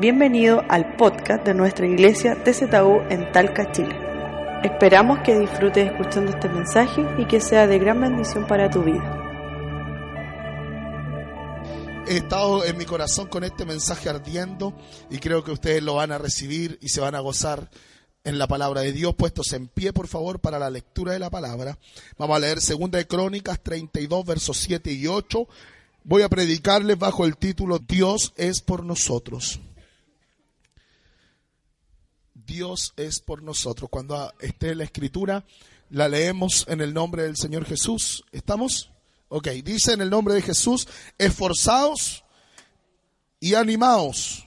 Bienvenido al podcast de nuestra iglesia TZU en Talca, Chile. Esperamos que disfrutes escuchando este mensaje y que sea de gran bendición para tu vida. He estado en mi corazón con este mensaje ardiendo y creo que ustedes lo van a recibir y se van a gozar en la palabra de Dios, puestos en pie, por favor, para la lectura de la palabra. Vamos a leer Segunda de Crónicas 32, versos 7 y 8. Voy a predicarles bajo el título Dios es por nosotros. Dios es por nosotros. Cuando esté la escritura, la leemos en el nombre del Señor Jesús. ¿Estamos? Ok, dice en el nombre de Jesús, esforzaos y animaos.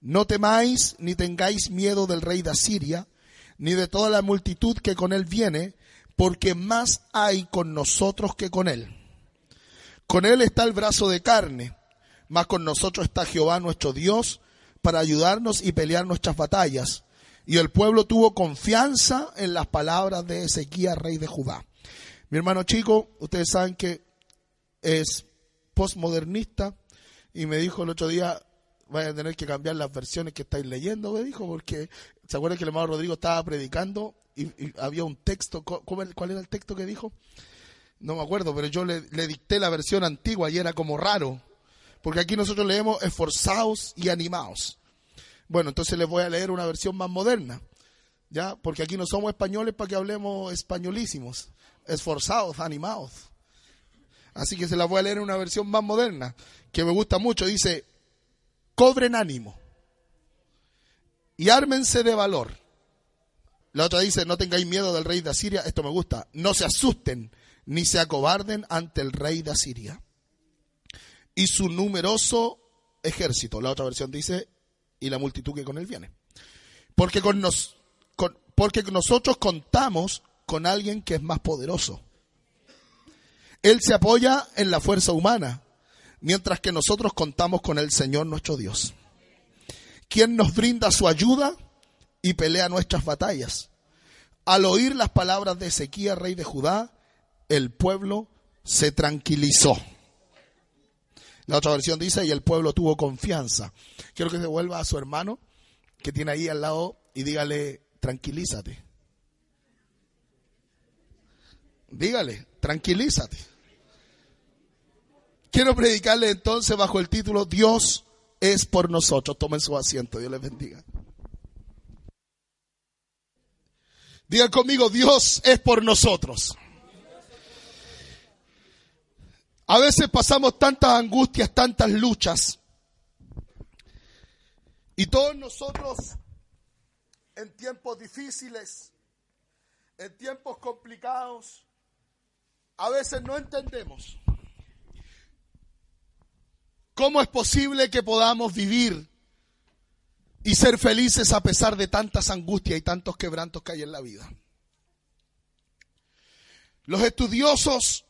No temáis ni tengáis miedo del rey de Asiria, ni de toda la multitud que con él viene, porque más hay con nosotros que con él. Con él está el brazo de carne, más con nosotros está Jehová nuestro Dios, para ayudarnos y pelear nuestras batallas. Y el pueblo tuvo confianza en las palabras de Ezequiel, rey de Judá. Mi hermano chico, ustedes saben que es postmodernista y me dijo el otro día, vaya a tener que cambiar las versiones que estáis leyendo, me dijo, porque se acuerdan que el hermano Rodrigo estaba predicando y, y había un texto, ¿cuál era el texto que dijo? No me acuerdo, pero yo le, le dicté la versión antigua y era como raro. Porque aquí nosotros leemos esforzados y animados. Bueno, entonces les voy a leer una versión más moderna. ¿Ya? Porque aquí no somos españoles para que hablemos españolísimos. Esforzados, animados. Así que se la voy a leer en una versión más moderna, que me gusta mucho. Dice, cobren ánimo y ármense de valor. La otra dice, no tengáis miedo del rey de Asiria. Esto me gusta. No se asusten ni se acobarden ante el rey de Asiria y su numeroso ejército. La otra versión dice, y la multitud que con él viene. Porque, con nos, porque nosotros contamos con alguien que es más poderoso. Él se apoya en la fuerza humana, mientras que nosotros contamos con el Señor nuestro Dios, quien nos brinda su ayuda y pelea nuestras batallas. Al oír las palabras de Ezequiel, rey de Judá, el pueblo se tranquilizó. La otra versión dice, y el pueblo tuvo confianza. Quiero que se vuelva a su hermano que tiene ahí al lado y dígale, tranquilízate. Dígale, tranquilízate. Quiero predicarle entonces bajo el título Dios es por nosotros. Tomen su asiento, Dios les bendiga. Digan conmigo, Dios es por nosotros. A veces pasamos tantas angustias, tantas luchas. Y todos nosotros en tiempos difíciles, en tiempos complicados, a veces no entendemos cómo es posible que podamos vivir y ser felices a pesar de tantas angustias y tantos quebrantos que hay en la vida. Los estudiosos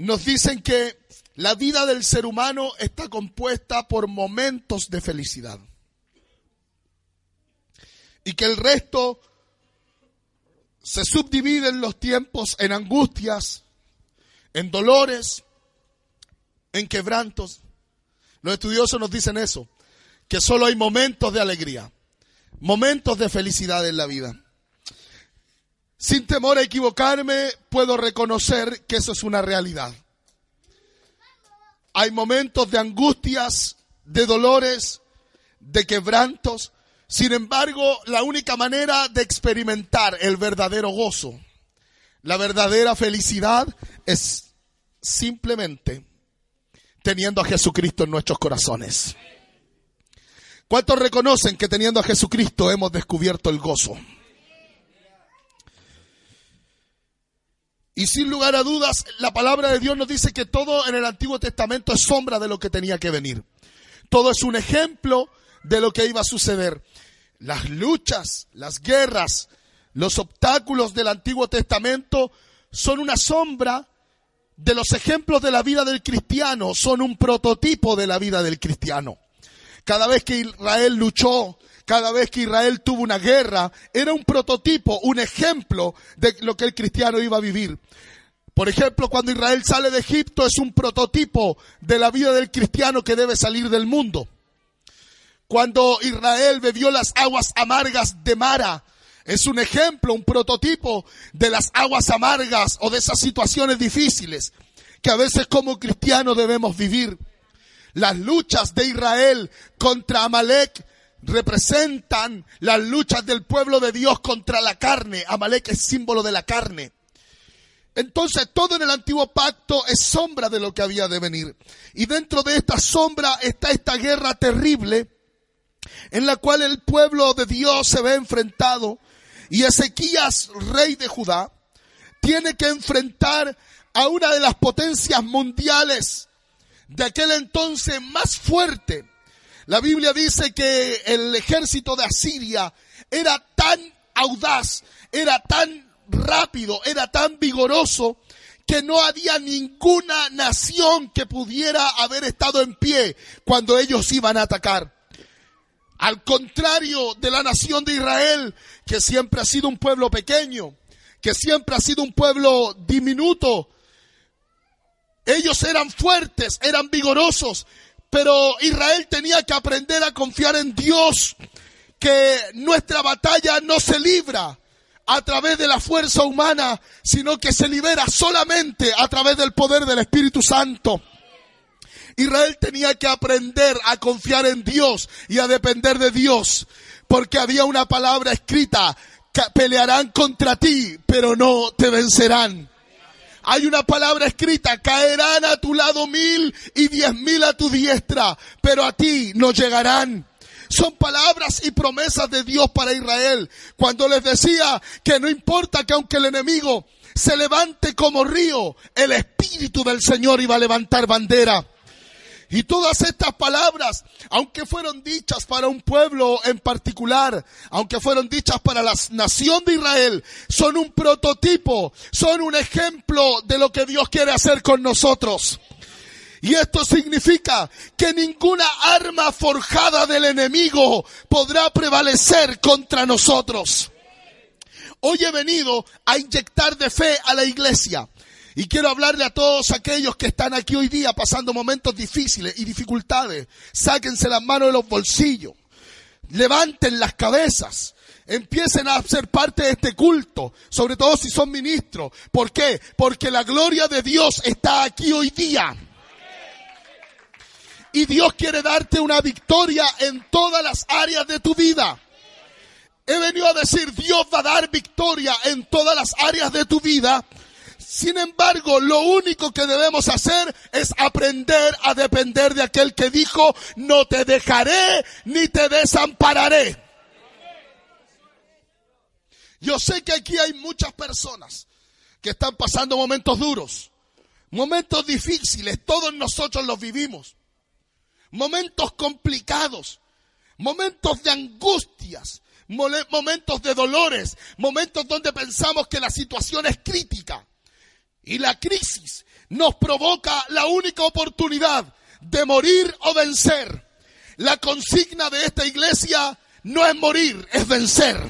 nos dicen que la vida del ser humano está compuesta por momentos de felicidad. Y que el resto se subdivide en los tiempos en angustias, en dolores, en quebrantos. Los estudiosos nos dicen eso, que solo hay momentos de alegría, momentos de felicidad en la vida. Sin temor a equivocarme, puedo reconocer que eso es una realidad. Hay momentos de angustias, de dolores, de quebrantos. Sin embargo, la única manera de experimentar el verdadero gozo, la verdadera felicidad, es simplemente teniendo a Jesucristo en nuestros corazones. ¿Cuántos reconocen que teniendo a Jesucristo hemos descubierto el gozo? Y sin lugar a dudas, la palabra de Dios nos dice que todo en el Antiguo Testamento es sombra de lo que tenía que venir. Todo es un ejemplo de lo que iba a suceder. Las luchas, las guerras, los obstáculos del Antiguo Testamento son una sombra de los ejemplos de la vida del cristiano, son un prototipo de la vida del cristiano. Cada vez que Israel luchó, cada vez que Israel tuvo una guerra, era un prototipo, un ejemplo de lo que el cristiano iba a vivir. Por ejemplo, cuando Israel sale de Egipto es un prototipo de la vida del cristiano que debe salir del mundo. cuando Israel bebió las aguas amargas de Mara. Es un ejemplo, un prototipo de las aguas amargas o de esas situaciones difíciles que a veces como cristianos debemos vivir. Las luchas de Israel contra Amalek representan las luchas del pueblo de Dios contra la carne. Amalek es símbolo de la carne. Entonces todo en el antiguo pacto es sombra de lo que había de venir. Y dentro de esta sombra está esta guerra terrible en la cual el pueblo de Dios se ve enfrentado y Ezequías, rey de Judá, tiene que enfrentar a una de las potencias mundiales de aquel entonces más fuerte. La Biblia dice que el ejército de Asiria era tan audaz, era tan rápido, era tan vigoroso, que no había ninguna nación que pudiera haber estado en pie cuando ellos iban a atacar. Al contrario de la nación de Israel, que siempre ha sido un pueblo pequeño, que siempre ha sido un pueblo diminuto. Ellos eran fuertes, eran vigorosos, pero Israel tenía que aprender a confiar en Dios, que nuestra batalla no se libra a través de la fuerza humana, sino que se libera solamente a través del poder del Espíritu Santo. Israel tenía que aprender a confiar en Dios y a depender de Dios, porque había una palabra escrita, pelearán contra ti, pero no te vencerán. Hay una palabra escrita, caerán a tu lado mil y diez mil a tu diestra, pero a ti no llegarán. Son palabras y promesas de Dios para Israel. Cuando les decía que no importa que aunque el enemigo se levante como río, el Espíritu del Señor iba a levantar bandera. Y todas estas palabras, aunque fueron dichas para un pueblo en particular, aunque fueron dichas para la nación de Israel, son un prototipo, son un ejemplo de lo que Dios quiere hacer con nosotros. Y esto significa que ninguna arma forjada del enemigo podrá prevalecer contra nosotros. Hoy he venido a inyectar de fe a la iglesia. Y quiero hablarle a todos aquellos que están aquí hoy día pasando momentos difíciles y dificultades. Sáquense las manos de los bolsillos. Levanten las cabezas. Empiecen a ser parte de este culto, sobre todo si son ministros. ¿Por qué? Porque la gloria de Dios está aquí hoy día. Y Dios quiere darte una victoria en todas las áreas de tu vida. He venido a decir, Dios va a dar victoria en todas las áreas de tu vida sin embargo, lo único que debemos hacer es aprender a depender de aquel que dijo, no te dejaré ni te desampararé. Yo sé que aquí hay muchas personas que están pasando momentos duros, momentos difíciles, todos nosotros los vivimos, momentos complicados, momentos de angustias, momentos de dolores, momentos donde pensamos que la situación es crítica. Y la crisis nos provoca la única oportunidad de morir o vencer. La consigna de esta iglesia no es morir, es vencer.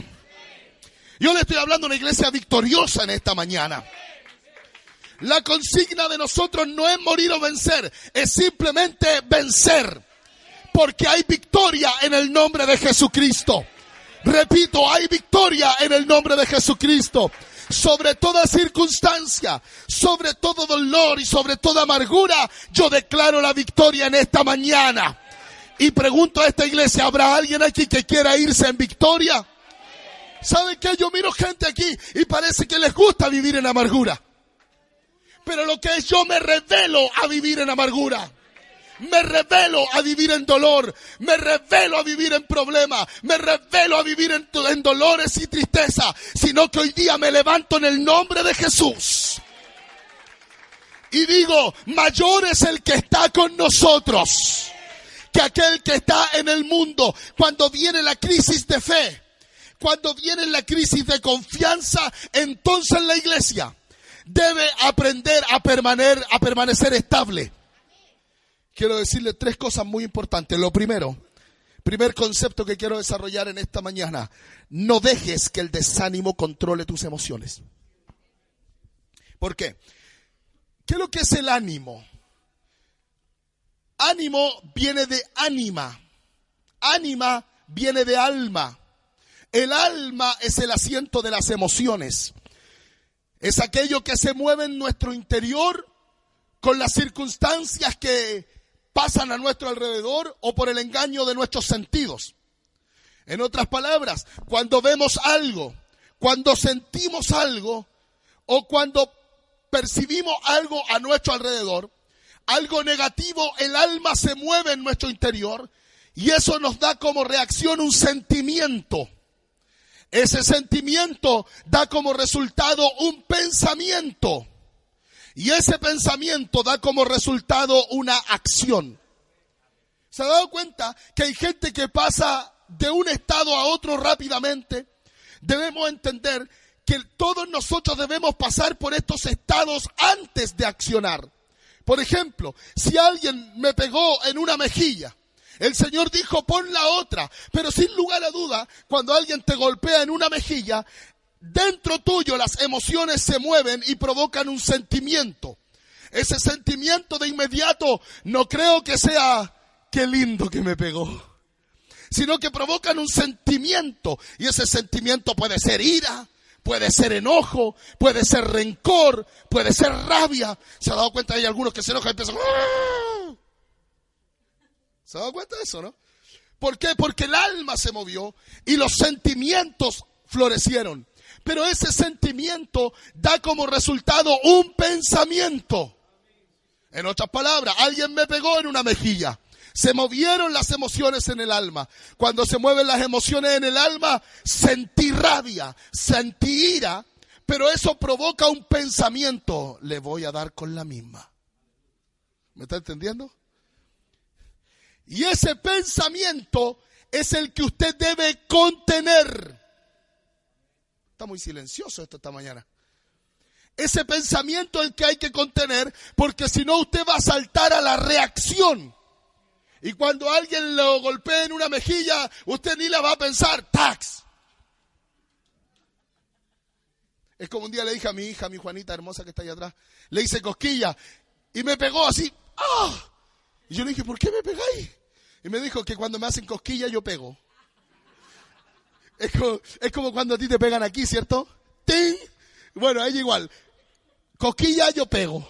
Yo le estoy hablando a una iglesia victoriosa en esta mañana. La consigna de nosotros no es morir o vencer, es simplemente vencer. Porque hay victoria en el nombre de Jesucristo. Repito, hay victoria en el nombre de Jesucristo sobre toda circunstancia, sobre todo dolor y sobre toda amargura, yo declaro la victoria en esta mañana. Y pregunto a esta iglesia, ¿habrá alguien aquí que quiera irse en victoria? ¿Saben qué? Yo miro gente aquí y parece que les gusta vivir en amargura. Pero lo que es yo me revelo a vivir en amargura me revelo a vivir en dolor, me revelo a vivir en problemas, me revelo a vivir en, dolores y tristeza, sino que hoy día me levanto en el nombre de Jesús. Y digo, mayor es el que está con nosotros que aquel que está en el mundo cuando viene la crisis de fe. Cuando viene la crisis de confianza, entonces la iglesia debe aprender a a permanecer estable quiero decirle tres cosas muy importantes. Lo primero, primer concepto que quiero desarrollar en esta mañana, no dejes que el desánimo controle tus emociones. ¿Por qué? ¿Qué es lo que es el ánimo? Ánimo viene de ánima. ánima viene de alma. El alma es el asiento de las emociones. Es aquello que se mueve en nuestro interior con las circunstancias que pasan a nuestro alrededor o por el engaño de nuestros sentidos. En otras palabras, cuando vemos algo, cuando sentimos algo o cuando percibimos algo a nuestro alrededor, algo negativo, el alma se mueve en nuestro interior y eso nos da como reacción un sentimiento. Ese sentimiento da como resultado un pensamiento. Y ese pensamiento da como resultado una acción. ¿Se ha dado cuenta que hay gente que pasa de un estado a otro rápidamente? Debemos entender que todos nosotros debemos pasar por estos estados antes de accionar. Por ejemplo, si alguien me pegó en una mejilla, el Señor dijo, pon la otra. Pero sin lugar a duda, cuando alguien te golpea en una mejilla, dentro tuyo las emociones se mueven y provocan un sentimiento. Ese sentimiento de inmediato no creo que sea, qué lindo que me pegó, sino que provocan un sentimiento y ese sentimiento puede ser ira, puede ser enojo, puede ser rencor, puede ser rabia. ¿Se ha dado cuenta? Hay algunos que se enojan y empiezan... ¡Ah! ¿Se ha dado cuenta de eso, no? ¿Por qué? Porque el alma se movió y los sentimientos florecieron. Pero ese sentimiento da como resultado un pensamiento. En otras palabras, alguien me pegó en una mejilla. Se movieron las emociones en el alma. Cuando se mueven las emociones en el alma, sentí rabia, sentí ira, pero eso provoca un pensamiento. Le voy a dar con la misma. ¿Me está entendiendo? Y ese pensamiento es el que usted debe contener. Está muy silencioso esto esta mañana. Ese pensamiento es el que hay que contener porque si no usted va a saltar a la reacción. Y cuando alguien lo golpee en una mejilla, usted ni la va a pensar, tax. Es como un día le dije a mi hija, a mi Juanita hermosa que está ahí atrás, le hice cosquilla y me pegó así. ¡Ah! Y yo le dije, ¿por qué me pegáis? Y me dijo que cuando me hacen cosquilla yo pego. Es como, cuando a ti te pegan aquí, ¿cierto? ¡Ting! Bueno, a ella igual. Cosquilla yo pego.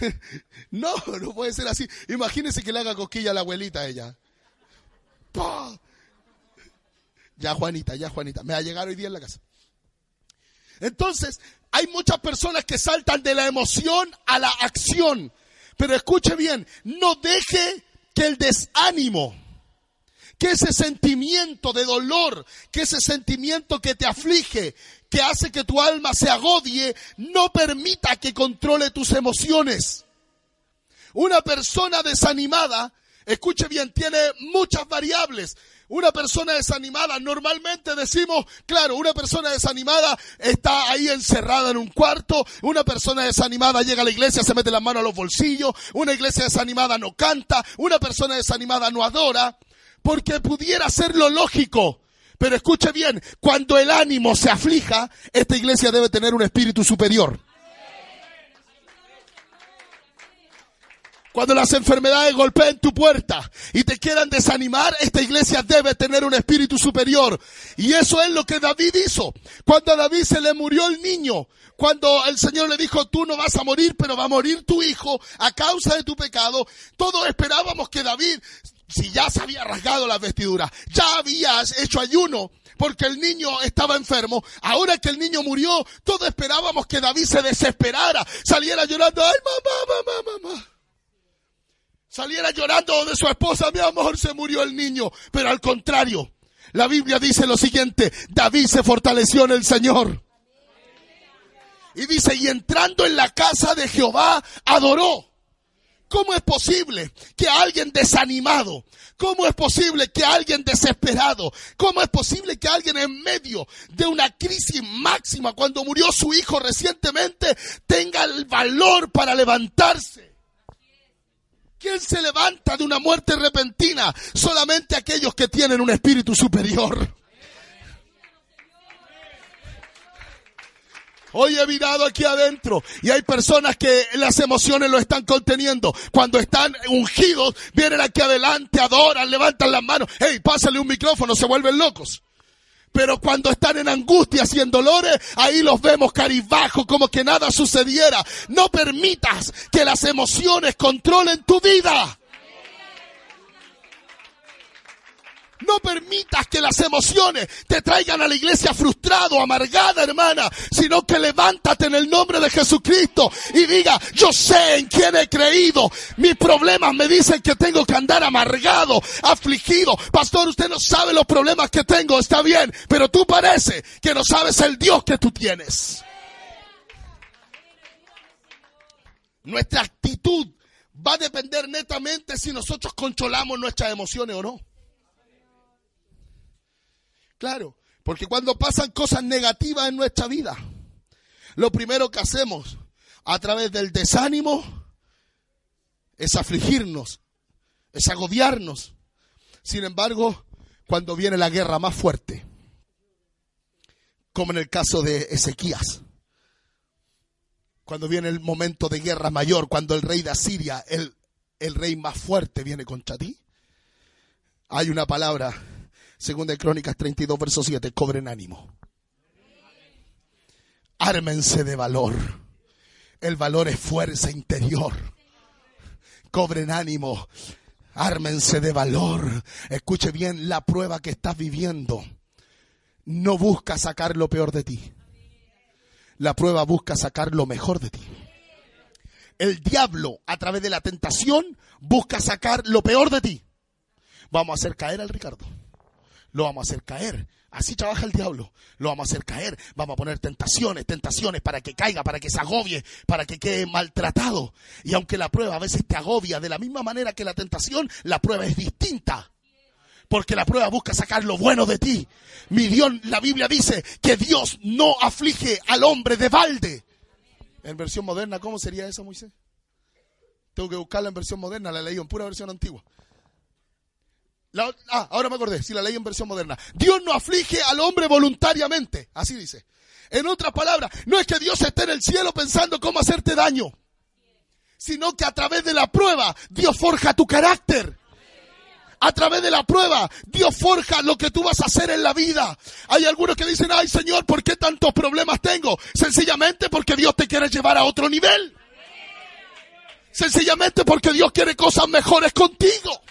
no, no puede ser así. Imagínese que le haga cosquilla a la abuelita a ella. Ya, Juanita, ya, Juanita. Me va a llegar hoy día en la casa. Entonces, hay muchas personas que saltan de la emoción a la acción. Pero escuche bien, no deje que el desánimo que ese sentimiento de dolor, que ese sentimiento que te aflige, que hace que tu alma se agobie, no permita que controle tus emociones. Una persona desanimada, escuche bien, tiene muchas variables. Una persona desanimada, normalmente decimos, claro, una persona desanimada está ahí encerrada en un cuarto, una persona desanimada llega a la iglesia, se mete la mano a los bolsillos, una iglesia desanimada no canta, una persona desanimada no adora porque pudiera ser lo lógico. Pero escuche bien, cuando el ánimo se aflija, esta iglesia debe tener un espíritu superior. Cuando las enfermedades golpeen tu puerta y te quieran desanimar, esta iglesia debe tener un espíritu superior. Y eso es lo que David hizo. Cuando a David se le murió el niño, cuando el Señor le dijo, tú no vas a morir, pero va a morir tu hijo a causa de tu pecado, todos esperábamos que David si ya se había rasgado las vestiduras, ya habías hecho ayuno porque el niño estaba enfermo, ahora que el niño murió, todos esperábamos que David se desesperara, saliera llorando, ay mamá, mamá, mamá. Saliera llorando de su esposa, mi amor, se murió el niño. Pero al contrario, la Biblia dice lo siguiente, David se fortaleció en el Señor. Y dice, y entrando en la casa de Jehová, adoró. ¿Cómo es posible que alguien desanimado, cómo es posible que alguien desesperado, cómo es posible que alguien en medio de una crisis máxima cuando murió su hijo recientemente tenga el valor para levantarse? ¿Quién se levanta de una muerte repentina? Solamente aquellos que tienen un espíritu superior. Hoy he mirado aquí adentro y hay personas que las emociones lo están conteniendo. Cuando están ungidos, vienen aquí adelante, adoran, levantan las manos. Hey, pásale un micrófono, se vuelven locos. Pero cuando están en angustias y en dolores, ahí los vemos caribajos, como que nada sucediera. No permitas que las emociones controlen tu vida. No permitas que las emociones te traigan a la iglesia frustrado, amargada, hermana, sino que levántate en el nombre de Jesucristo y diga, yo sé en quién he creído. Mis problemas me dicen que tengo que andar amargado, afligido. Pastor, usted no sabe los problemas que tengo, está bien, pero tú parece que no sabes el Dios que tú tienes. Nuestra actitud va a depender netamente si nosotros controlamos nuestras emociones o no. Claro, porque cuando pasan cosas negativas en nuestra vida, lo primero que hacemos a través del desánimo es afligirnos, es agobiarnos. Sin embargo, cuando viene la guerra más fuerte, como en el caso de Ezequías, cuando viene el momento de guerra mayor, cuando el rey de Asiria, el, el rey más fuerte, viene contra ti, hay una palabra según de Crónicas 32, verso 7, cobren ánimo. Ármense de valor. El valor es fuerza interior. Cobren ánimo. Ármense de valor. Escuche bien la prueba que estás viviendo. No busca sacar lo peor de ti. La prueba busca sacar lo mejor de ti. El diablo, a través de la tentación, busca sacar lo peor de ti. Vamos a hacer caer al Ricardo lo vamos a hacer caer. Así trabaja el diablo. Lo vamos a hacer caer. Vamos a poner tentaciones, tentaciones para que caiga, para que se agobie, para que quede maltratado. Y aunque la prueba a veces te agobia de la misma manera que la tentación, la prueba es distinta. Porque la prueba busca sacar lo bueno de ti. Mi Dios, la Biblia dice que Dios no aflige al hombre de balde. En versión moderna, ¿cómo sería eso, Moisés? Tengo que buscarla en versión moderna, la leí en pura versión antigua ah, ahora me acordé, si la ley en versión moderna. Dios no aflige al hombre voluntariamente, así dice. En otras palabras, no es que Dios esté en el cielo pensando cómo hacerte daño, sino que a través de la prueba Dios forja tu carácter. A través de la prueba, Dios forja lo que tú vas a hacer en la vida. Hay algunos que dicen, ay Señor, ¿por qué tantos problemas tengo? Sencillamente porque Dios te quiere llevar a otro nivel. Sencillamente porque Dios quiere cosas mejores contigo.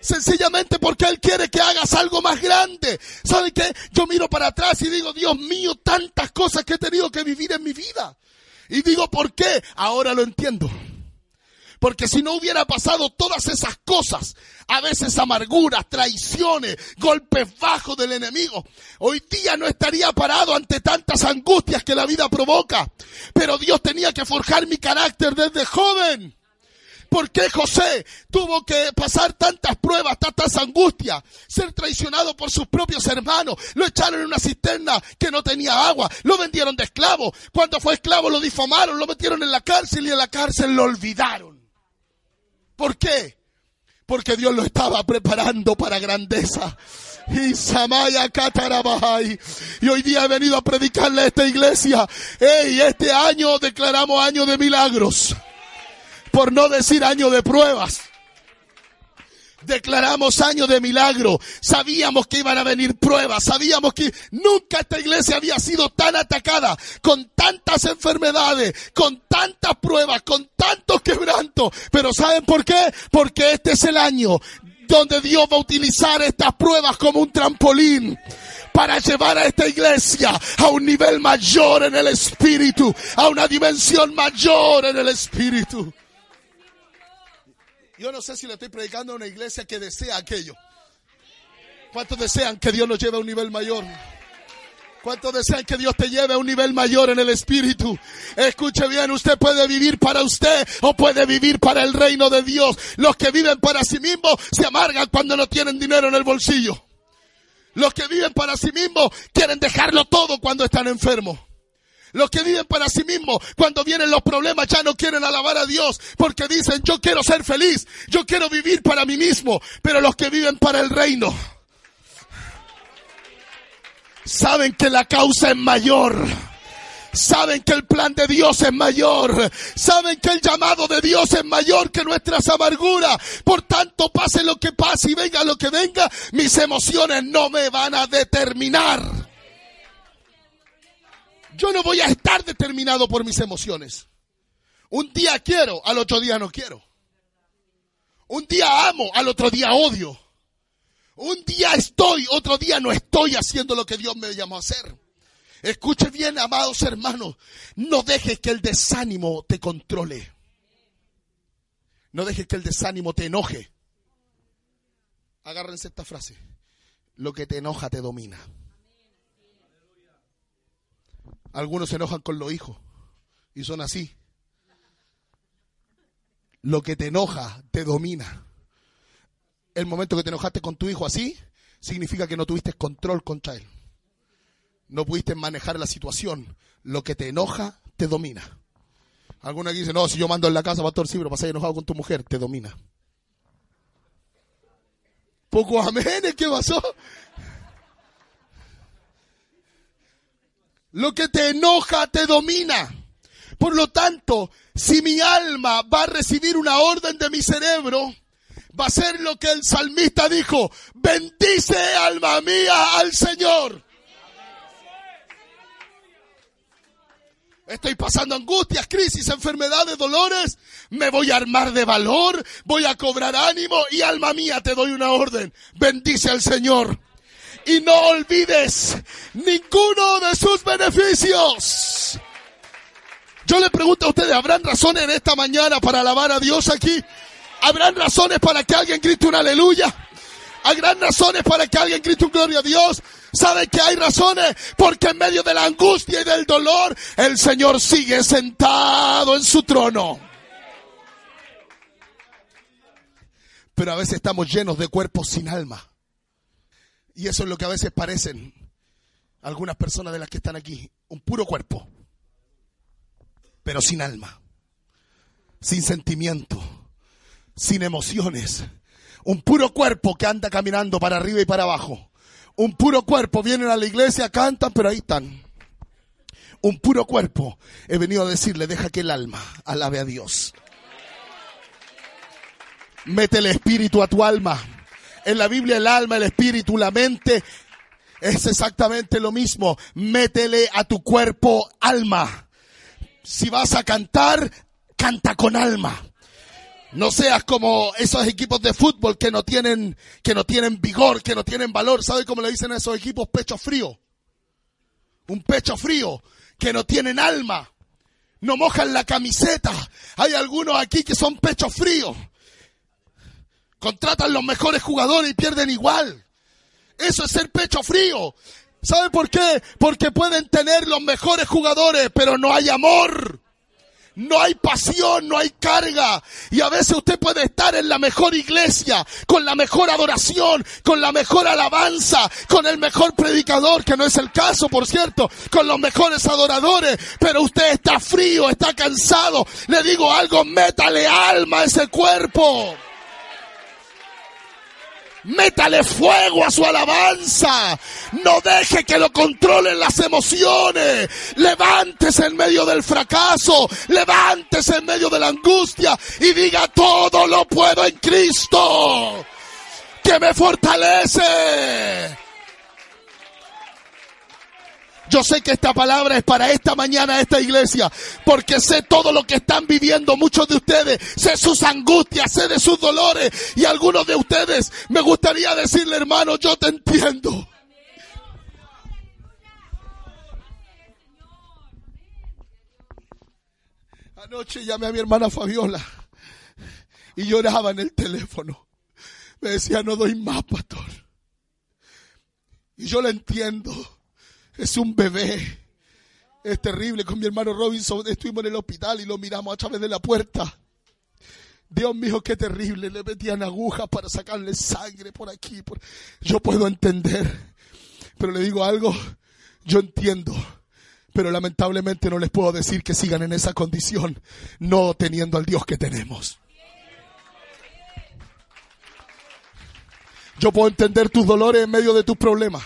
Sencillamente porque Él quiere que hagas algo más grande. ¿Sabe qué? Yo miro para atrás y digo, Dios mío, tantas cosas que he tenido que vivir en mi vida. Y digo, ¿por qué? Ahora lo entiendo. Porque si no hubiera pasado todas esas cosas, a veces amarguras, traiciones, golpes bajos del enemigo, hoy día no estaría parado ante tantas angustias que la vida provoca. Pero Dios tenía que forjar mi carácter desde joven. ¿Por qué José tuvo que pasar tantas pruebas, tantas angustias, ser traicionado por sus propios hermanos? Lo echaron en una cisterna que no tenía agua, lo vendieron de esclavo. Cuando fue esclavo lo difamaron, lo metieron en la cárcel y en la cárcel lo olvidaron. ¿Por qué? Porque Dios lo estaba preparando para grandeza. Y hoy día he venido a predicarle a esta iglesia. Hey, este año declaramos año de milagros por no decir año de pruebas. Declaramos año de milagro. Sabíamos que iban a venir pruebas. Sabíamos que nunca esta iglesia había sido tan atacada con tantas enfermedades, con tantas pruebas, con tantos quebrantos. Pero ¿saben por qué? Porque este es el año donde Dios va a utilizar estas pruebas como un trampolín para llevar a esta iglesia a un nivel mayor en el espíritu, a una dimensión mayor en el espíritu. Yo no sé si le estoy predicando a una iglesia que desea aquello. ¿Cuántos desean que Dios nos lleve a un nivel mayor? ¿Cuántos desean que Dios te lleve a un nivel mayor en el espíritu? Escuche bien, usted puede vivir para usted o puede vivir para el reino de Dios. Los que viven para sí mismos se amargan cuando no tienen dinero en el bolsillo. Los que viven para sí mismos quieren dejarlo todo cuando están enfermos. Los que viven para sí mismos, cuando vienen los problemas, ya no quieren alabar a Dios porque dicen, yo quiero ser feliz, yo quiero vivir para mí mismo. Pero los que viven para el reino, saben que la causa es mayor saben que el plan de Dios es mayor, saben que el llamado de Dios es mayor que nuestras amarguras. Por tanto, pase lo que pase y venga lo que venga, mis emociones no me van a determinar. Yo no voy a estar determinado por mis emociones. Un día quiero, al otro día no quiero. Un día amo, al otro día odio. Un día estoy, otro día no estoy haciendo lo que Dios me llamó a hacer. Escuche bien, amados hermanos, no dejes que el desánimo te controle. No dejes que el desánimo te enoje. Agárrense esta frase. Lo que te enoja te domina. Algunos se enojan con los hijos y son así. Lo que te enoja te domina. El momento que te enojaste con tu hijo así, significa que no tuviste control contra él. No pudiste manejar la situación. Lo que te enoja te domina. Algunos aquí dicen, no, si yo mando en la casa, pastor, sí, pero pasas enojado con tu mujer, te domina. Poco amén, ¿qué pasó? Lo que te enoja te domina. Por lo tanto, si mi alma va a recibir una orden de mi cerebro, va a ser lo que el salmista dijo, bendice alma mía al Señor. Estoy pasando angustias, crisis, enfermedades, dolores. Me voy a armar de valor, voy a cobrar ánimo y alma mía te doy una orden. Bendice al Señor. Y no olvides ninguno de sus beneficios. Yo le pregunto a ustedes, ¿habrán razones en esta mañana para alabar a Dios aquí? ¿Habrán razones para que alguien grite un aleluya? ¿Habrán razones para que alguien grite un gloria a Dios? ¿Sabe que hay razones? Porque en medio de la angustia y del dolor, el Señor sigue sentado en su trono. Pero a veces estamos llenos de cuerpos sin alma. Y eso es lo que a veces parecen algunas personas de las que están aquí. Un puro cuerpo pero sin alma, sin sentimiento, sin emociones. Un puro cuerpo que anda caminando para arriba y para abajo. Un puro cuerpo, vienen a la iglesia, cantan, pero ahí están. Un puro cuerpo. He venido a decirle, deja que el alma alabe a Dios. Mete el espíritu a tu alma. En la Biblia el alma, el espíritu, la mente es exactamente lo mismo. Métele a tu cuerpo alma si vas a cantar, canta con alma. No seas como esos equipos de fútbol que no tienen, que no tienen vigor, que no tienen valor. ¿Sabe cómo le dicen a esos equipos? Pecho frío. Un pecho frío, que no tienen alma. No mojan la camiseta. Hay algunos aquí que son pecho frío. Contratan los mejores jugadores y pierden igual. Eso es ser pecho frío. ¿Sabe por qué? Porque pueden tener los mejores jugadores, pero no hay amor. No hay pasión, no hay carga. Y a veces usted puede estar en la mejor iglesia, con la mejor adoración, con la mejor alabanza, con el mejor predicador, que no es el caso, por cierto, con los mejores adoradores, pero usted está frío, está cansado. Le digo algo, métale alma a ese cuerpo. Métale fuego a su alabanza. No deje que lo controlen las emociones. Levántese en medio del fracaso. Levántese en medio de la angustia y diga todo lo puedo en Cristo. Que me fortalece. Yo sé que esta palabra es para esta mañana, esta iglesia, porque sé todo lo que están viviendo muchos de ustedes, sé sus angustias, sé de sus dolores y algunos de ustedes me gustaría decirle, hermano, yo te entiendo. Anoche llamé a mi hermana Fabiola y lloraba en el teléfono. Me decía, no doy más, pastor. Y yo la entiendo es un bebé. Es terrible. Con mi hermano Robinson estuvimos en el hospital y lo miramos a través de la puerta. Dios mío, qué terrible. Le metían agujas para sacarle sangre por aquí. Yo puedo entender. Pero le digo algo. Yo entiendo. Pero lamentablemente no les puedo decir que sigan en esa condición, no teniendo al Dios que tenemos. Yo puedo entender tus dolores en medio de tus problemas.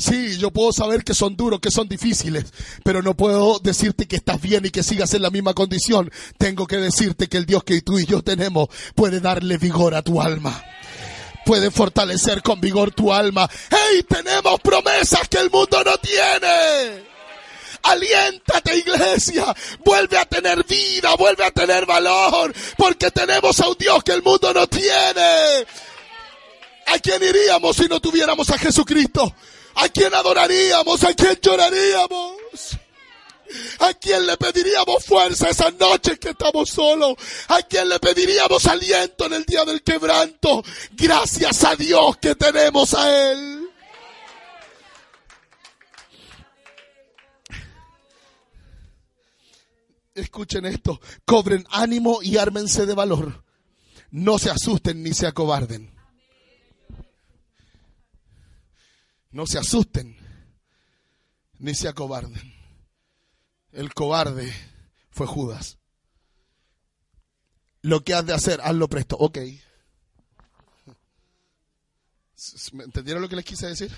Sí, yo puedo saber que son duros, que son difíciles, pero no puedo decirte que estás bien y que sigas en la misma condición. Tengo que decirte que el Dios que tú y yo tenemos puede darle vigor a tu alma. Puede fortalecer con vigor tu alma. ¡Hey! Tenemos promesas que el mundo no tiene. Aliéntate iglesia, vuelve a tener vida, vuelve a tener valor, porque tenemos a un Dios que el mundo no tiene. ¿A quién iríamos si no tuviéramos a Jesucristo? ¿A quién adoraríamos? ¿A quién lloraríamos? ¿A quién le pediríamos fuerza esas noches que estamos solos? ¿A quién le pediríamos aliento en el día del quebranto? Gracias a Dios que tenemos a Él. Escuchen esto, cobren ánimo y ármense de valor. No se asusten ni se acobarden. No se asusten ni se acobarden. El cobarde fue Judas. Lo que has de hacer, hazlo presto. Ok. ¿Me entendieron lo que les quise decir?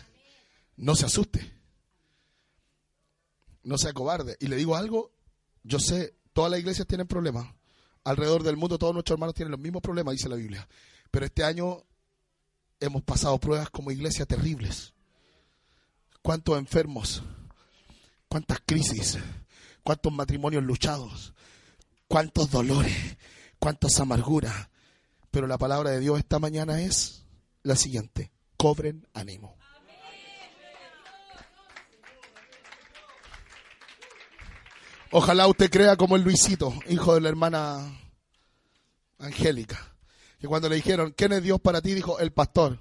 No se asuste. No sea cobarde. Y le digo algo, yo sé, todas las iglesias tienen problemas. Alrededor del mundo todos nuestros hermanos tienen los mismos problemas, dice la Biblia. Pero este año hemos pasado pruebas como iglesia terribles cuántos enfermos, cuántas crisis, cuántos matrimonios luchados, cuántos dolores, cuántas amarguras. Pero la palabra de Dios esta mañana es la siguiente, cobren ánimo. Ojalá usted crea como el Luisito, hijo de la hermana Angélica, que cuando le dijeron, ¿quién es Dios para ti? Dijo, el pastor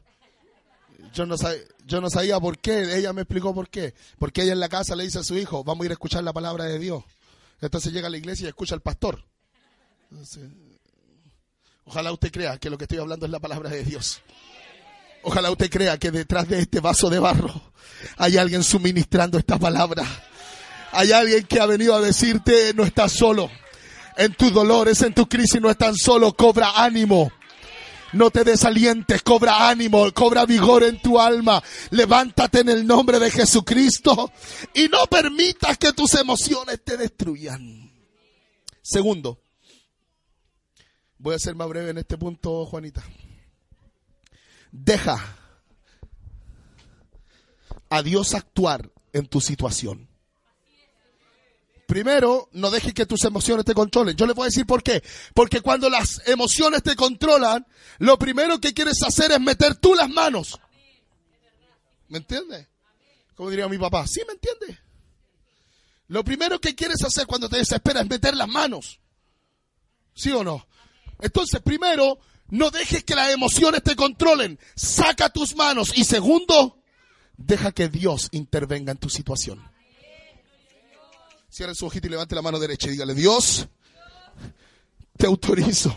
yo no, sabía, yo no sabía por qué, ella me explicó por qué. Porque ella en la casa le dice a su hijo, vamos a ir a escuchar la palabra de Dios. Entonces llega a la iglesia y escucha al pastor. ojalá usted crea que lo que estoy hablando es la palabra de Dios. Ojalá usted crea que detrás de este vaso de barro hay alguien suministrando esta palabra. Hay alguien que ha venido a decirte, no estás solo. En tus dolores, en tu crisis, no estás solo. Cobra ánimo. No te desalientes, cobra ánimo, cobra vigor en tu alma. Levántate en el nombre de Jesucristo y no permitas que tus emociones te destruyan. Segundo, voy a ser más breve en este punto, Juanita. Deja a Dios actuar en tu situación. Primero, no dejes que tus emociones te controlen. Yo le voy a decir por qué. Porque cuando las emociones te controlan, lo primero que quieres hacer es meter tú las manos. ¿Me entiendes? Como diría mi papá. ¿Sí me entiende? Lo primero que quieres hacer cuando te desesperas es meter las manos. ¿Sí o no? Entonces, primero, no dejes que las emociones te controlen. Saca tus manos. Y segundo, deja que Dios intervenga en tu situación. Cierre su ojito y levante la mano derecha y dígale, Dios, te autorizo.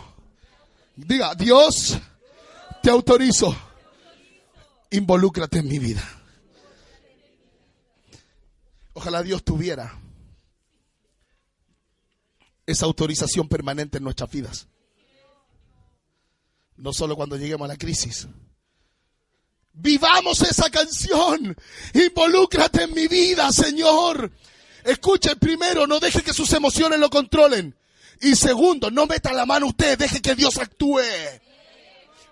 Diga, Dios, te autorizo. Involúcrate en mi vida. Ojalá Dios tuviera esa autorización permanente en nuestras vidas. No solo cuando lleguemos a la crisis. Vivamos esa canción. Involúcrate en mi vida, Señor. Escuchen, primero, no deje que sus emociones lo controlen. Y segundo, no meta la mano usted, deje que Dios actúe.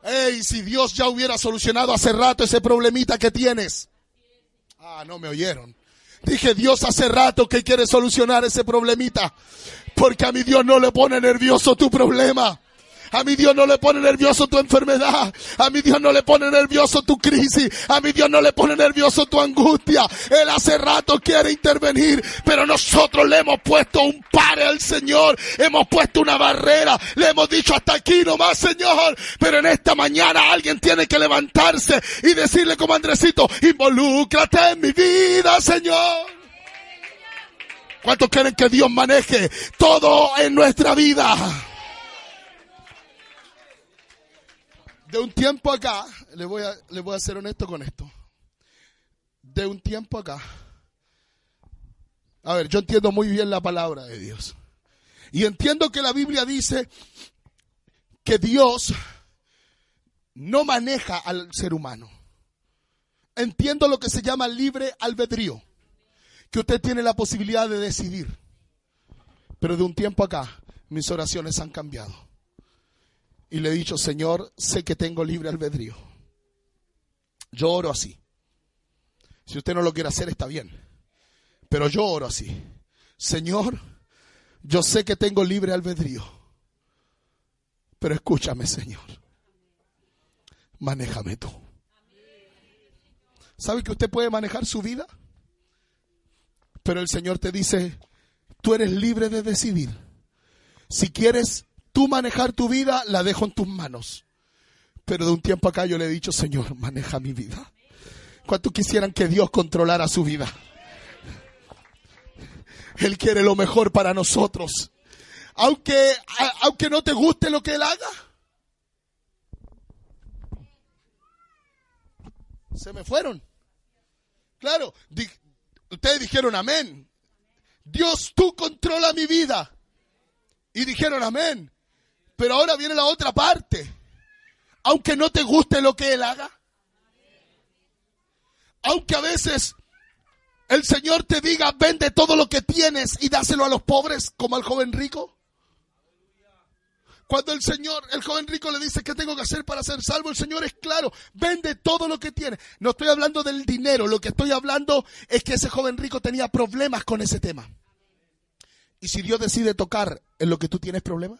Ey, si Dios ya hubiera solucionado hace rato ese problemita que tienes. Ah, no me oyeron. Dije, Dios hace rato que quiere solucionar ese problemita. Porque a mi Dios no le pone nervioso tu problema. A mi Dios no le pone nervioso tu enfermedad. A mi Dios no le pone nervioso tu crisis. A mi Dios no le pone nervioso tu angustia. Él hace rato quiere intervenir, pero nosotros le hemos puesto un pare al Señor. Hemos puesto una barrera. Le hemos dicho hasta aquí nomás, Señor. Pero en esta mañana alguien tiene que levantarse y decirle como Andresito, involúcrate en mi vida, Señor. ¿Cuántos quieren que Dios maneje todo en nuestra vida? De un tiempo acá, le voy, a, le voy a ser honesto con esto. De un tiempo acá. A ver, yo entiendo muy bien la palabra de Dios. Y entiendo que la Biblia dice que Dios no maneja al ser humano. entiendo lo que se llama libre albedrío, que usted tiene la posibilidad de decidir. Pero de un tiempo acá, mis oraciones han cambiado. Y le he dicho, Señor, sé que tengo libre albedrío. Yo oro así. Si usted no lo quiere hacer, está bien. Pero yo oro así. Señor, yo sé que tengo libre albedrío. Pero escúchame, Señor. Manéjame tú. ¿Sabe que usted puede manejar su vida? Pero el Señor te dice, tú eres libre de decidir. Si quieres tú manejar tu vida, la dejo en tus manos. Pero de un tiempo acá yo le he dicho, Señor, maneja mi vida. ¿Cuántos quisieran que Dios controlara su vida? Él quiere lo mejor para nosotros. Aunque, aunque no te guste lo que Él haga. Se me fueron. Claro, ustedes dijeron amén. Dios, tú controla mi vida. Y dijeron amén. Pero ahora viene la otra parte aunque no te guste lo que Él haga. Aunque a veces el Señor te diga, vende todo lo que tienes y dáselo a los pobres, como al joven rico. Cuando el Señor, el joven rico le dice, ¿qué tengo que hacer para ser salvo? El Señor es claro, vende todo lo que tiene. No estoy hablando del dinero, lo que estoy hablando es que ese joven rico tenía problemas con ese tema. ¿Y si Dios decide tocar en lo que tú tienes problemas?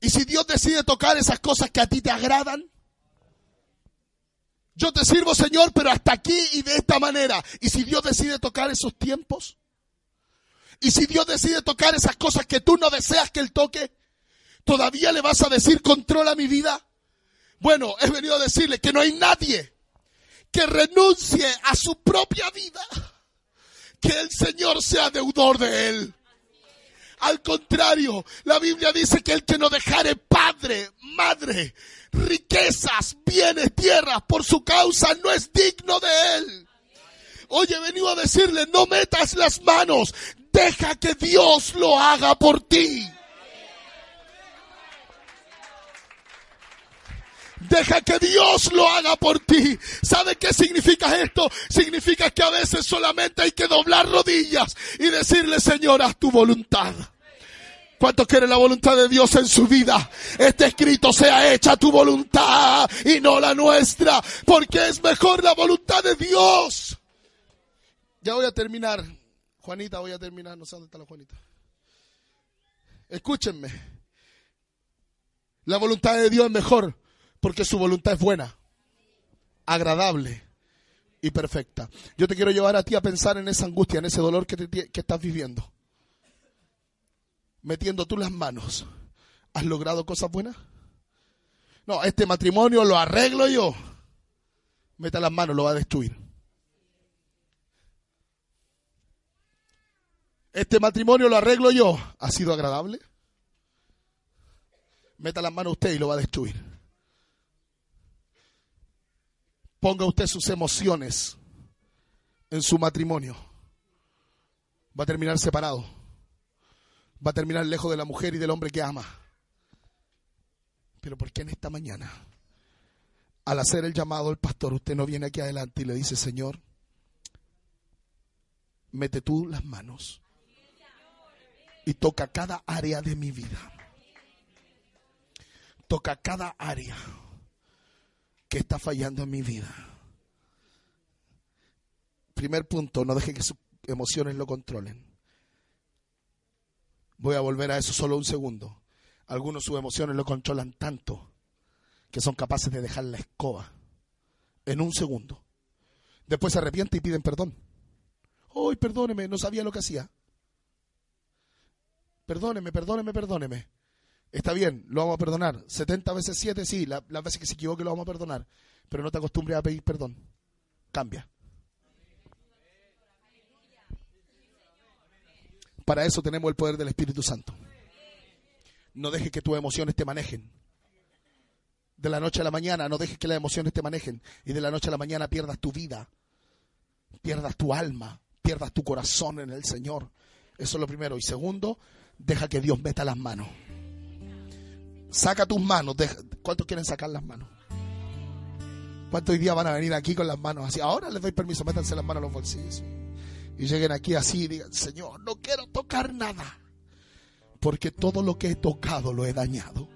Y si Dios decide tocar esas cosas que a ti te agradan, yo te sirvo, Señor, pero hasta aquí y de esta manera. Y si Dios decide tocar esos tiempos, y si Dios decide tocar esas cosas que tú no deseas que Él toque, todavía le vas a decir, controla mi vida. Bueno, he venido a decirle que no hay nadie que renuncie a su propia vida, que el Señor sea deudor de Él. Al contrario, la Biblia dice que el que no dejare padre, madre, riquezas, bienes, tierras por su causa no es digno de él. Oye, venido a decirle, no metas las manos, deja que Dios lo haga por ti. Deja que Dios lo haga por ti. ¿Sabe qué significa esto? Significa que a veces solamente hay que doblar rodillas y decirle, Señor, haz tu voluntad. ¿Cuántos quieren la voluntad de Dios en su vida? Este escrito sea hecha tu voluntad y no la nuestra, porque es mejor la voluntad de Dios. Ya voy a terminar. Juanita, voy a terminar. No sé dónde está la Juanita. Escúchenme. La voluntad de Dios es mejor porque su voluntad es buena, agradable y perfecta. Yo te quiero llevar a ti a pensar en esa angustia, en ese dolor que, estás viviendo. Metiendo tú las manos, ¿has logrado cosas buenas? No, este matrimonio lo arreglo yo. Meta las manos, lo va a destruir. Este matrimonio lo arreglo yo. ¿Ha sido agradable? Meta las manos usted y lo va a destruir. Ponga usted sus emociones en su matrimonio. Va a terminar separado. Va a terminar lejos de la mujer y del hombre que ama. Pero ¿por qué en esta mañana, al hacer el llamado al pastor, usted no viene aquí adelante y le dice, Señor, mete tú las manos y toca cada área de mi vida? Toca cada área que está fallando en mi vida. Primer punto, no deje que sus emociones lo controlen. Voy a volver a eso solo un segundo. Algunos sus emociones lo controlan tanto que son capaces de dejar la escoba en un segundo. Después se arrepienten y piden perdón. ¡Ay, perdóneme! No sabía lo que hacía. Perdóneme, perdóneme, perdóneme. Está bien, lo vamos a perdonar. 70 veces 7, sí, las veces que se equivoque lo vamos a perdonar. Pero no te acostumbres a pedir perdón. Cambia. Para eso tenemos el poder del Espíritu Santo. No dejes que tus emociones te manejen. De la noche a la mañana, no dejes que las emociones te manejen. Y de la noche a la mañana pierdas tu vida, pierdas tu alma, pierdas tu corazón en el Señor. Eso es lo primero. Y segundo, deja que Dios meta las manos. Saca tus manos. ¿Cuántos quieren sacar las manos? ¿Cuántos hoy día van a venir aquí con las manos así? Ahora les doy permiso, métanse las manos en los bolsillos. Y lleguen aquí así y digan, Señor, no quiero tocar nada. Porque todo lo que he tocado lo he dañado.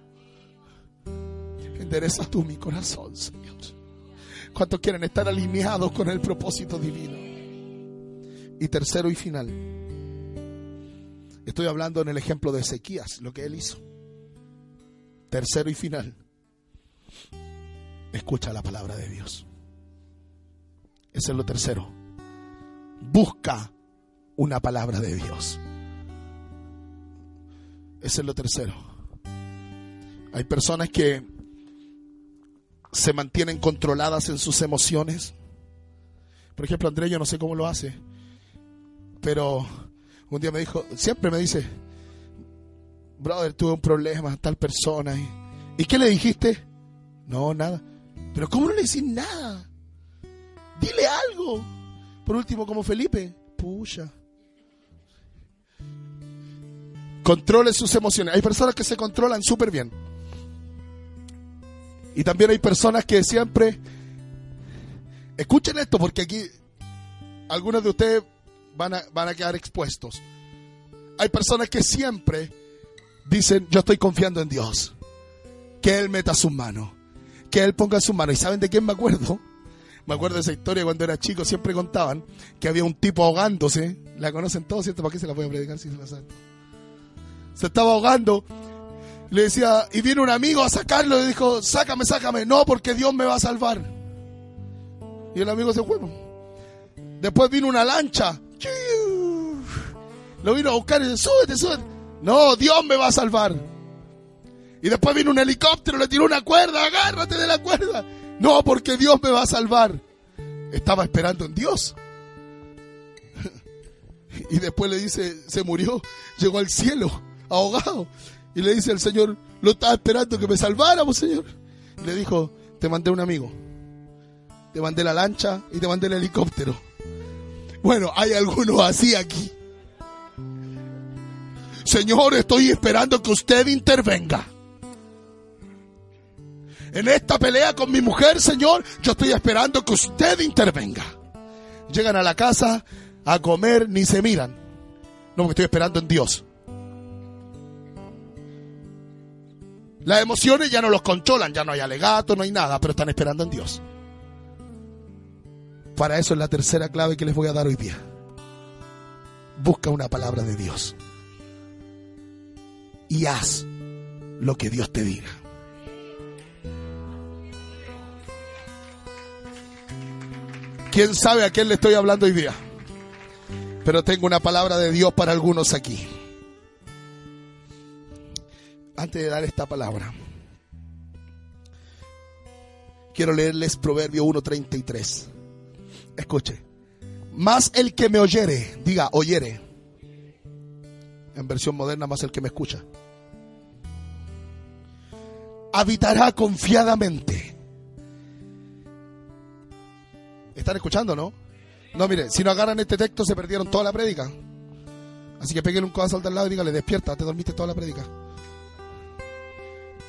Endereza tú mi corazón, Señor. ¿Cuántos quieren estar alineados con el propósito divino? Y tercero y final. Estoy hablando en el ejemplo de Ezequías, lo que él hizo. Tercero y final. Escucha la palabra de Dios. Ese es lo tercero. Busca una palabra de Dios. Ese es lo tercero. Hay personas que se mantienen controladas en sus emociones. Por ejemplo, André, yo no sé cómo lo hace, pero un día me dijo, siempre me dice, brother, tuve un problema, tal persona. ¿Y, ¿y qué le dijiste? No, nada. Pero ¿cómo no le decís nada? Dile algo. Por último, como Felipe, pucha. Controle sus emociones. Hay personas que se controlan súper bien. Y también hay personas que siempre... Escuchen esto porque aquí algunos de ustedes van a, van a quedar expuestos. Hay personas que siempre dicen, yo estoy confiando en Dios. Que Él meta su mano. Que Él ponga su mano. ¿Y saben de quién me acuerdo? Me acuerdo de esa historia cuando era chico, siempre contaban que había un tipo ahogándose. La conocen todos, ¿cierto? ¿Para qué se la voy a predicar si se la saben? Se estaba ahogando. Le decía, y viene un amigo a sacarlo y dijo, sácame, sácame. No, porque Dios me va a salvar. Y el amigo se fue. Después vino una lancha. Lo vino a buscar y dice, súbete, súbete. No, Dios me va a salvar. Y después vino un helicóptero, le tiró una cuerda, agárrate de la cuerda. No, porque Dios me va a salvar. Estaba esperando en Dios. Y después le dice, se murió, llegó al cielo, ahogado. Y le dice al Señor, lo estaba esperando que me salváramos, Señor. Y le dijo, te mandé un amigo. Te mandé la lancha y te mandé el helicóptero. Bueno, hay algunos así aquí. Señor, estoy esperando que usted intervenga. En esta pelea con mi mujer, Señor, yo estoy esperando que usted intervenga. Llegan a la casa a comer, ni se miran. No, me estoy esperando en Dios. Las emociones ya no los controlan, ya no hay alegato, no hay nada, pero están esperando en Dios. Para eso es la tercera clave que les voy a dar hoy día. Busca una palabra de Dios. Y haz lo que Dios te diga. ¿Quién sabe a quién le estoy hablando hoy día? Pero tengo una palabra de Dios para algunos aquí. Antes de dar esta palabra, quiero leerles Proverbio 1.33. Escuche. Más el que me oyere, diga, oyere. En versión moderna, más el que me escucha. Habitará confiadamente ¿Están escuchando, no? No, mire, si no agarran este texto se perdieron toda la prédica. Así que peguen un codazo al lado y dígale, despierta, te dormiste toda la prédica.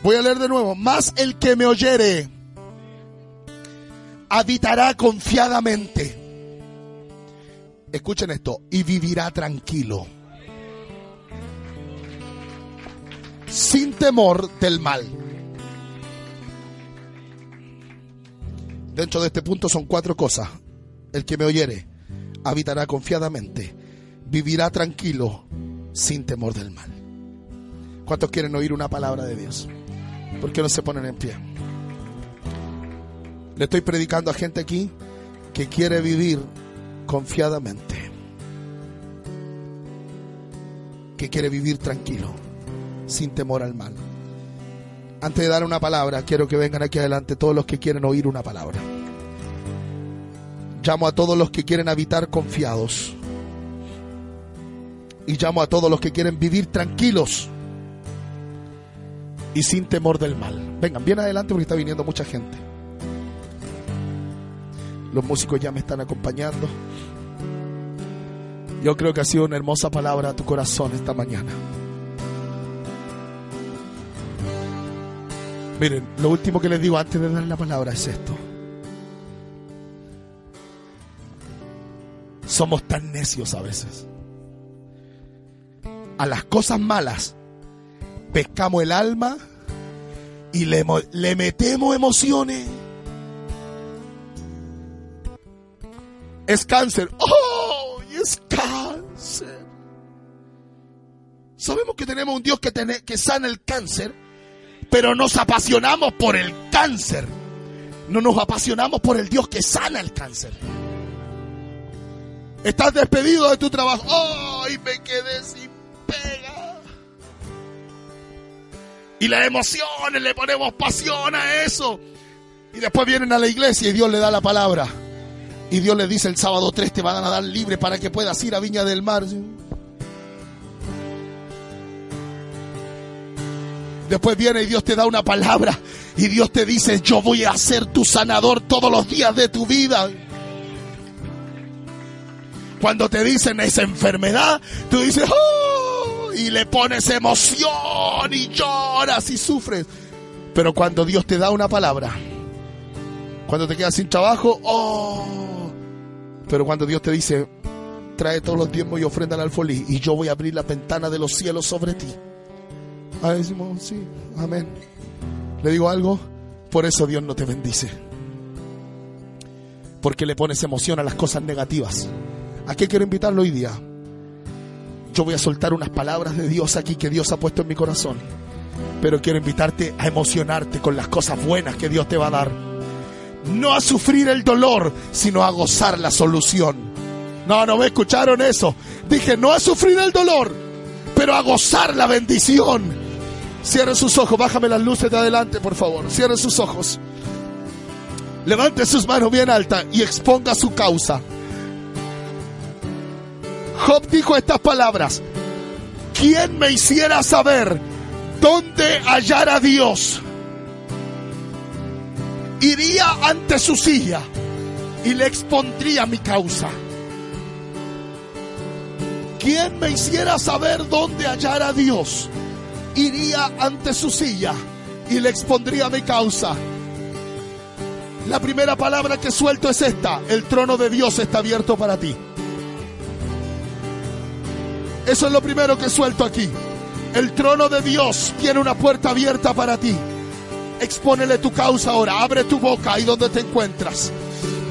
Voy a leer de nuevo. Más el que me oyere habitará confiadamente. Escuchen esto. Y vivirá tranquilo. Sin temor del mal. Dentro de este punto son cuatro cosas. El que me oyere habitará confiadamente, vivirá tranquilo, sin temor del mal. ¿Cuántos quieren oír una palabra de Dios? ¿Por qué no se ponen en pie? Le estoy predicando a gente aquí que quiere vivir confiadamente, que quiere vivir tranquilo, sin temor al mal. Antes de dar una palabra, quiero que vengan aquí adelante todos los que quieren oír una palabra. Llamo a todos los que quieren habitar confiados. Y llamo a todos los que quieren vivir tranquilos y sin temor del mal. Vengan, bien adelante porque está viniendo mucha gente. Los músicos ya me están acompañando. Yo creo que ha sido una hermosa palabra a tu corazón esta mañana. Miren, lo último que les digo antes de dar la palabra es esto. Somos tan necios a veces. A las cosas malas pescamos el alma y le, metemos emociones. Es cáncer. ¡Oh! Es cáncer. Sabemos que tenemos un Dios que, tiene, que sana el cáncer pero nos apasionamos por el cáncer. No nos apasionamos por el Dios que sana el cáncer. Estás despedido de tu trabajo. ¡Ay, me quedé sin pega! Y las emociones, le ponemos pasión a eso. Y después vienen a la iglesia y Dios le da la palabra. Y Dios le dice el sábado 3 te van a dar libre para que puedas ir a Viña del Mar. Después viene y Dios te da una palabra y Dios te dice, yo voy a ser tu sanador todos los días de tu vida. Cuando te dicen esa enfermedad, tú dices, oh", y le pones emoción y lloras y sufres. Pero cuando Dios te da una palabra, cuando te quedas sin trabajo, oh. Pero cuando Dios te dice, trae todos los tiempos y ofrenda al alfolí y yo voy a abrir la ventana de los cielos sobre ti. Ahí decimos, sí, amén. Le digo algo, por eso Dios no te bendice. Porque le pones emoción a las cosas negativas. ¿A qué quiero invitarlo hoy día? Yo voy a soltar unas palabras de Dios aquí que Dios ha puesto en mi corazón. Pero quiero invitarte a emocionarte con las cosas buenas que Dios te va a dar. No a sufrir el dolor, sino a gozar la solución. No, no me escucharon eso. Dije, no a sufrir el dolor, pero a gozar la bendición. Cierre sus ojos, bájame las luces de adelante, por favor. Cierre sus ojos. Levante sus manos bien altas y exponga su causa. Job dijo estas palabras. ¿Quién me hiciera saber dónde hallar a Dios? Iría ante su silla y le expondría mi causa. ¿Quién me hiciera saber dónde hallar a Dios? Iría ante su silla y le expondría mi causa. La primera palabra que suelto es esta, el trono de Dios está abierto para ti. Eso es lo primero que suelto aquí. El trono de Dios tiene una puerta abierta para ti. Expónele tu causa ahora. Abre tu boca ahí donde te encuentras.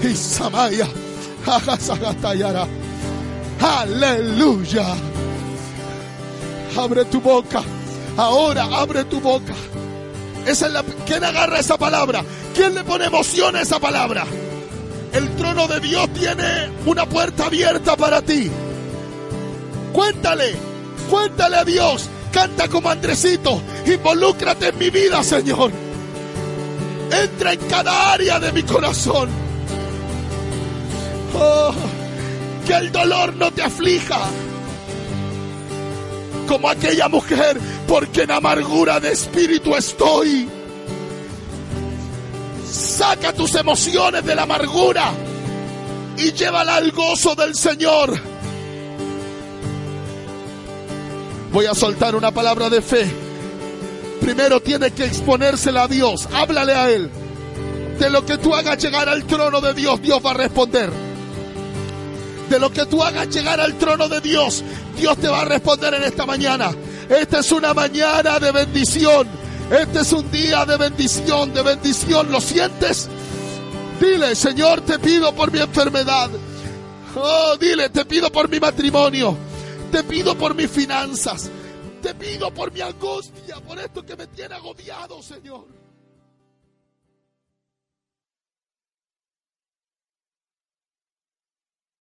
Y Samaya. Aleluya. Abre tu boca. Ahora abre tu boca. La, ¿Quién agarra esa palabra? ¿Quién le pone emoción a esa palabra? El trono de Dios tiene una puerta abierta para ti. Cuéntale, cuéntale a Dios. Canta como Andresito. Involúcrate en mi vida, Señor. Entra en cada área de mi corazón. Oh, que el dolor no te aflija como aquella mujer, porque en amargura de espíritu estoy. Saca tus emociones de la amargura y llévala al gozo del Señor. Voy a soltar una palabra de fe. Primero tiene que exponérsela a Dios. Háblale a Él. De lo que tú hagas llegar al trono de Dios, Dios va a responder lo que tú hagas llegar al trono de Dios, Dios te va a responder en esta mañana. Esta es una mañana de bendición. Este es un día de bendición, de bendición. ¿Lo sientes? Dile, Señor, te pido por mi enfermedad. Oh, dile, te pido por mi matrimonio. Te pido por mis finanzas. Te pido por mi angustia, por esto que me tiene agobiado, Señor.